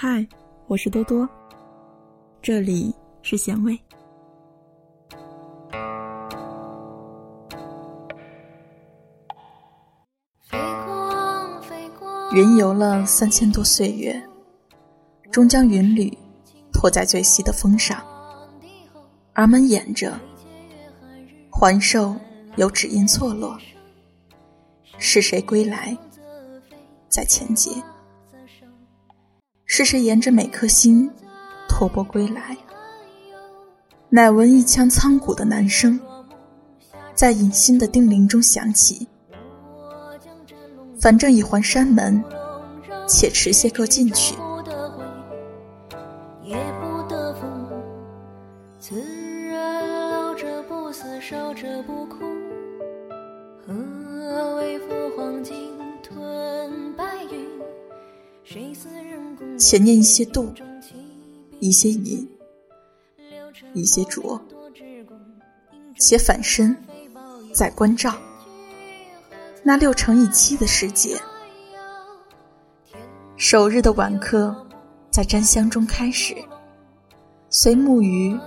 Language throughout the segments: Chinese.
嗨，我是多多，这里是咸味。云游了三千多岁月，终将云履托在最西的峰上。而门掩着，环兽有指印错落。是谁归来，在前节？是谁沿着每颗心托钵归来？乃闻一腔苍古的男声，在隐心的叮咛中响起。反正已还山门，且迟些个进去。且念一些度，一些隐，一些浊，且反身再关照那六乘以七的世界。首日的晚课在沾香中开始，随木鱼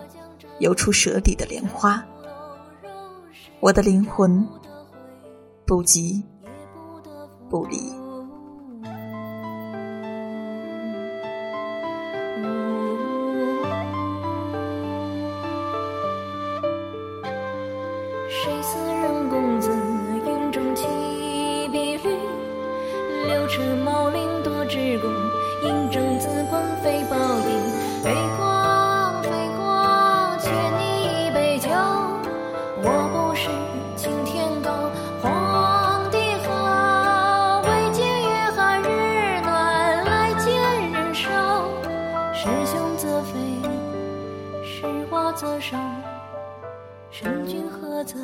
游出舌底的莲花。我的灵魂不急不离。谁似任公子，云中起碧绿，六尺毛领多枝弓，银铮紫光飞宝地。飞光飞光，欠你一杯酒。我不是青天高，皇帝好。未见月寒日暖，来见人少。是雄则飞，是华则神。君何在？